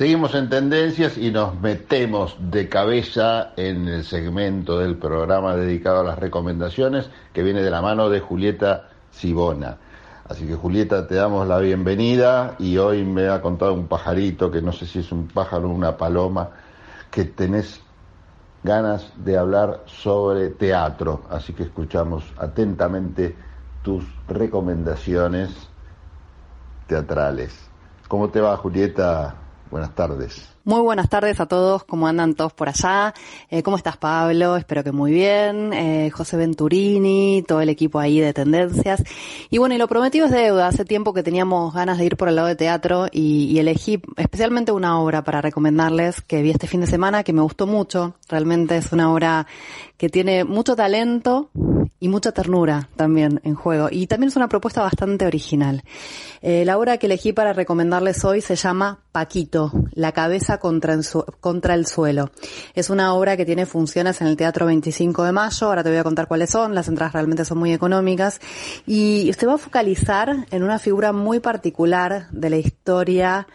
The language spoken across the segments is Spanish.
Seguimos en tendencias y nos metemos de cabeza en el segmento del programa dedicado a las recomendaciones que viene de la mano de Julieta Sibona. Así que Julieta, te damos la bienvenida y hoy me ha contado un pajarito, que no sé si es un pájaro o una paloma, que tenés ganas de hablar sobre teatro. Así que escuchamos atentamente tus recomendaciones teatrales. ¿Cómo te va, Julieta? Buenas tardes. Muy buenas tardes a todos, ¿cómo andan todos por allá? Eh, ¿Cómo estás Pablo? Espero que muy bien. Eh, José Venturini, todo el equipo ahí de Tendencias. Y bueno, y lo prometido es deuda. Hace tiempo que teníamos ganas de ir por el lado de teatro y, y elegí especialmente una obra para recomendarles que vi este fin de semana que me gustó mucho. Realmente es una obra que tiene mucho talento y mucha ternura también en juego. Y también es una propuesta bastante original. Eh, la obra que elegí para recomendarles hoy se llama Paquito, la cabeza contra el, contra el suelo. Es una obra que tiene funciones en el Teatro 25 de Mayo. Ahora te voy a contar cuáles son. Las entradas realmente son muy económicas. Y se va a focalizar en una figura muy particular de la historia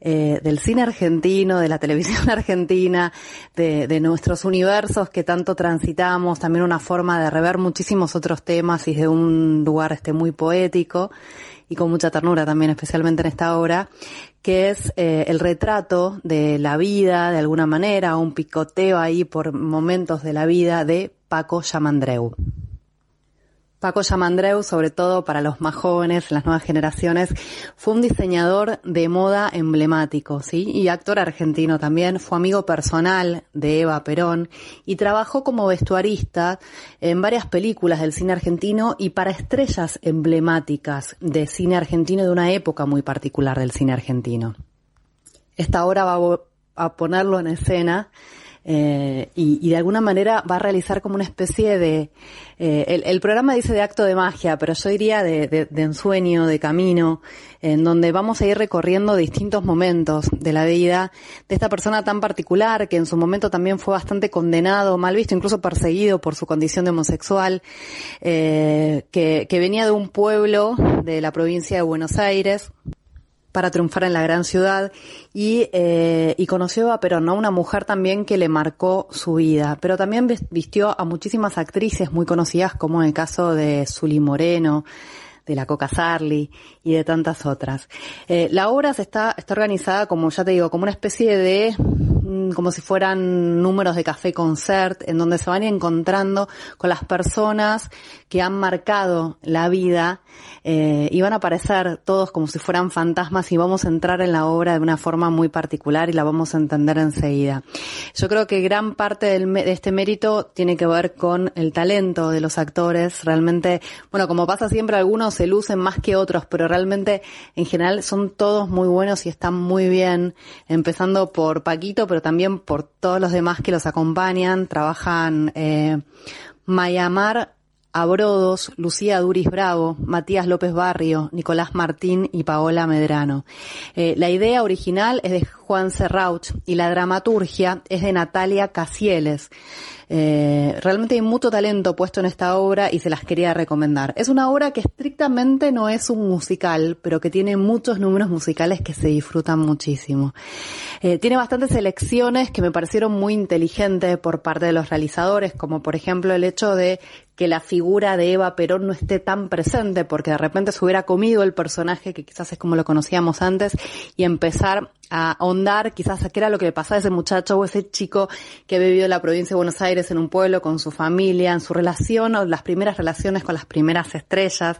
eh, del cine argentino, de la televisión argentina, de, de, nuestros universos que tanto transitamos, también una forma de rever muchísimos otros temas y de un lugar este muy poético y con mucha ternura también, especialmente en esta obra, que es eh, el retrato de la vida, de alguna manera, un picoteo ahí por momentos de la vida de Paco Yamandreu. Paco Yamandreu, sobre todo para los más jóvenes, las nuevas generaciones, fue un diseñador de moda emblemático, ¿sí? Y actor argentino también, fue amigo personal de Eva Perón y trabajó como vestuarista en varias películas del cine argentino y para estrellas emblemáticas de cine argentino de una época muy particular del cine argentino. Esta obra va a ponerlo en escena eh, y, de alguna manera va a realizar como una especie de... Eh, el, programa dice de acto de magia, pero yo diría de, de, ensueño, de camino, en donde vamos a ir recorriendo distintos momentos de la vida de esta persona tan particular que en su momento también fue bastante condenado, mal visto, incluso perseguido por su condición de homosexual, eh, que venía de un pueblo de la provincia de Buenos Aires para triunfar en la gran ciudad y, eh, y conoció a Perón, ¿no? Una mujer también que le marcó su vida, pero también vistió a muchísimas actrices muy conocidas como en el caso de Zully Moreno, de la Coca Sarli y de tantas otras. Eh, la obra se está, está organizada como, ya te digo, como una especie de como si fueran números de café concert, en donde se van encontrando con las personas que han marcado la vida eh, y van a aparecer todos como si fueran fantasmas y vamos a entrar en la obra de una forma muy particular y la vamos a entender enseguida. Yo creo que gran parte del, de este mérito tiene que ver con el talento de los actores. Realmente, bueno, como pasa siempre, algunos se lucen más que otros, pero realmente en general son todos muy buenos y están muy bien, empezando por Paquito, pero también por todos los demás que los acompañan. Trabajan eh, Mayamar Abrodos, Lucía Duris Bravo, Matías López Barrio, Nicolás Martín y Paola Medrano. Eh, la idea original es de Juan Serrauch y la dramaturgia es de Natalia Casieles. Eh, realmente hay mucho talento puesto en esta obra y se las quería recomendar. Es una obra que estrictamente no es un musical, pero que tiene muchos números musicales que se disfrutan muchísimo. Eh, tiene bastantes elecciones que me parecieron muy inteligentes por parte de los realizadores, como por ejemplo el hecho de que la figura de Eva Perón no esté tan presente, porque de repente se hubiera comido el personaje, que quizás es como lo conocíamos antes, y empezar a ahondar quizás a qué era lo que le pasaba a ese muchacho o ese chico que vivió en la provincia de Buenos Aires en un pueblo con su familia, en su relación o las primeras relaciones con las primeras estrellas.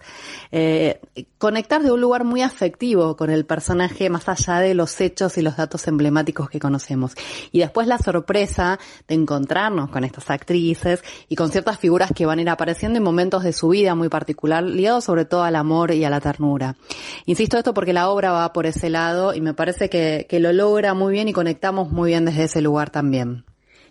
Eh, conectar de un lugar muy afectivo con el personaje más allá de los hechos y los datos emblemáticos que conocemos. Y después la sorpresa de encontrarnos con estas actrices y con ciertas figuras que van a ir apareciendo en momentos de su vida muy particular, ligados sobre todo al amor y a la ternura. Insisto esto porque la obra va por ese lado y me parece que, que lo logra muy bien y conectamos muy bien desde ese lugar también.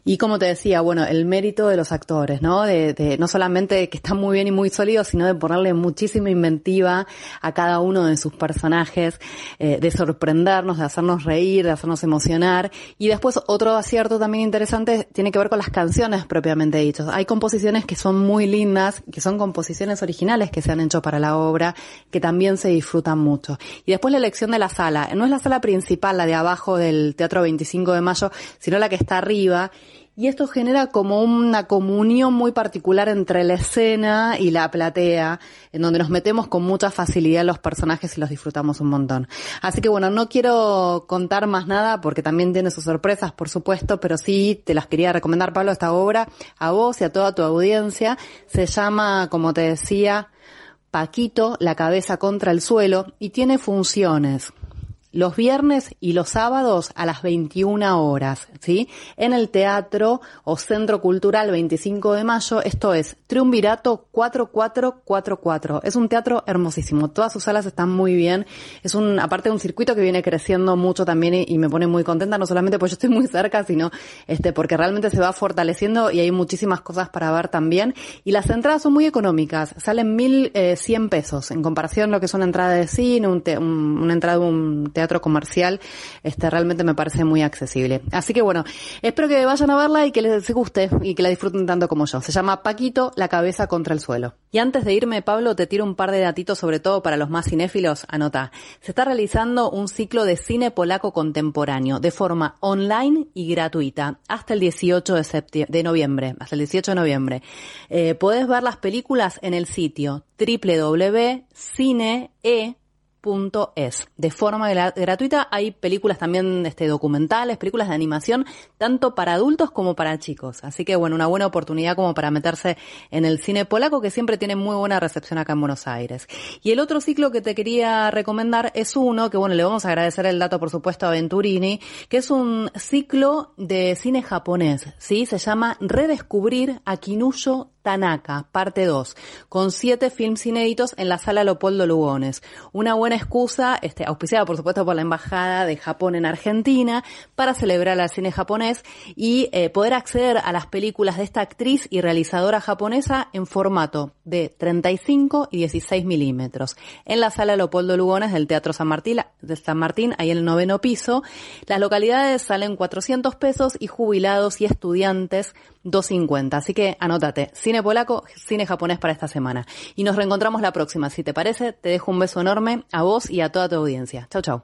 Y como te decía, bueno, el mérito de los actores, ¿no? De, de, no solamente que están muy bien y muy sólidos, sino de ponerle muchísima inventiva a cada uno de sus personajes, eh, de sorprendernos, de hacernos reír, de hacernos emocionar. Y después otro acierto también interesante tiene que ver con las canciones propiamente dichas. Hay composiciones que son muy lindas, que son composiciones originales que se han hecho para la obra, que también se disfrutan mucho. Y después la elección de la sala. No es la sala principal, la de abajo del Teatro 25 de Mayo, sino la que está arriba y esto genera como una comunión muy particular entre la escena y la platea, en donde nos metemos con mucha facilidad los personajes y los disfrutamos un montón. Así que bueno, no quiero contar más nada porque también tiene sus sorpresas, por supuesto, pero sí te las quería recomendar, Pablo, esta obra a vos y a toda tu audiencia. Se llama, como te decía, Paquito, la cabeza contra el suelo y tiene funciones los viernes y los sábados a las 21 horas, ¿sí? En el Teatro o Centro Cultural 25 de Mayo, esto es Triunvirato 4444. Es un teatro hermosísimo, todas sus salas están muy bien. Es un, aparte de un circuito que viene creciendo mucho también y, me pone muy contenta, no solamente porque yo estoy muy cerca, sino este, porque realmente se va fortaleciendo y hay muchísimas cosas para ver también. Y las entradas son muy económicas, salen 1100 eh, pesos en comparación a lo que es una entrada de cine, un una entrada de un teatro comercial, este realmente me parece muy accesible. Así que bueno, espero que vayan a verla y que les guste y que la disfruten tanto como yo. Se llama Paquito, la cabeza contra el suelo. Y antes de irme, Pablo, te tiro un par de datitos sobre todo para los más cinéfilos. Anota. Se está realizando un ciclo de cine polaco contemporáneo de forma online y gratuita hasta el 18 de, de noviembre, hasta el 18 de noviembre. Eh, podés ver las películas en el sitio www.cine.e es. De forma gratuita hay películas también este, documentales, películas de animación, tanto para adultos como para chicos. Así que bueno, una buena oportunidad como para meterse en el cine polaco que siempre tiene muy buena recepción acá en Buenos Aires. Y el otro ciclo que te quería recomendar es uno, que bueno, le vamos a agradecer el dato por supuesto a Venturini, que es un ciclo de cine japonés, ¿sí? Se llama Redescubrir a Kinuyo Tanaka, parte 2, con siete films inéditos en la sala Leopoldo Lugones. Una buena excusa, este, auspiciada por supuesto por la Embajada de Japón en Argentina, para celebrar al cine japonés y eh, poder acceder a las películas de esta actriz y realizadora japonesa en formato de 35 y 16 milímetros. En la sala Leopoldo Lugones del Teatro San Martín, de San Martín, ahí en el noveno piso. Las localidades salen 400 pesos y jubilados y estudiantes 250. Así que anótate, cine polaco, cine japonés para esta semana. Y nos reencontramos la próxima. Si te parece, te dejo un beso enorme a vos y a toda tu audiencia. Chau, chau.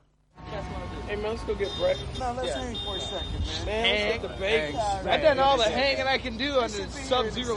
Hey man, let's go get breakfast. No, let's yeah. hang for a second, man. Hang, let's get the bacon. I've done all the hanging I can do under sub-zero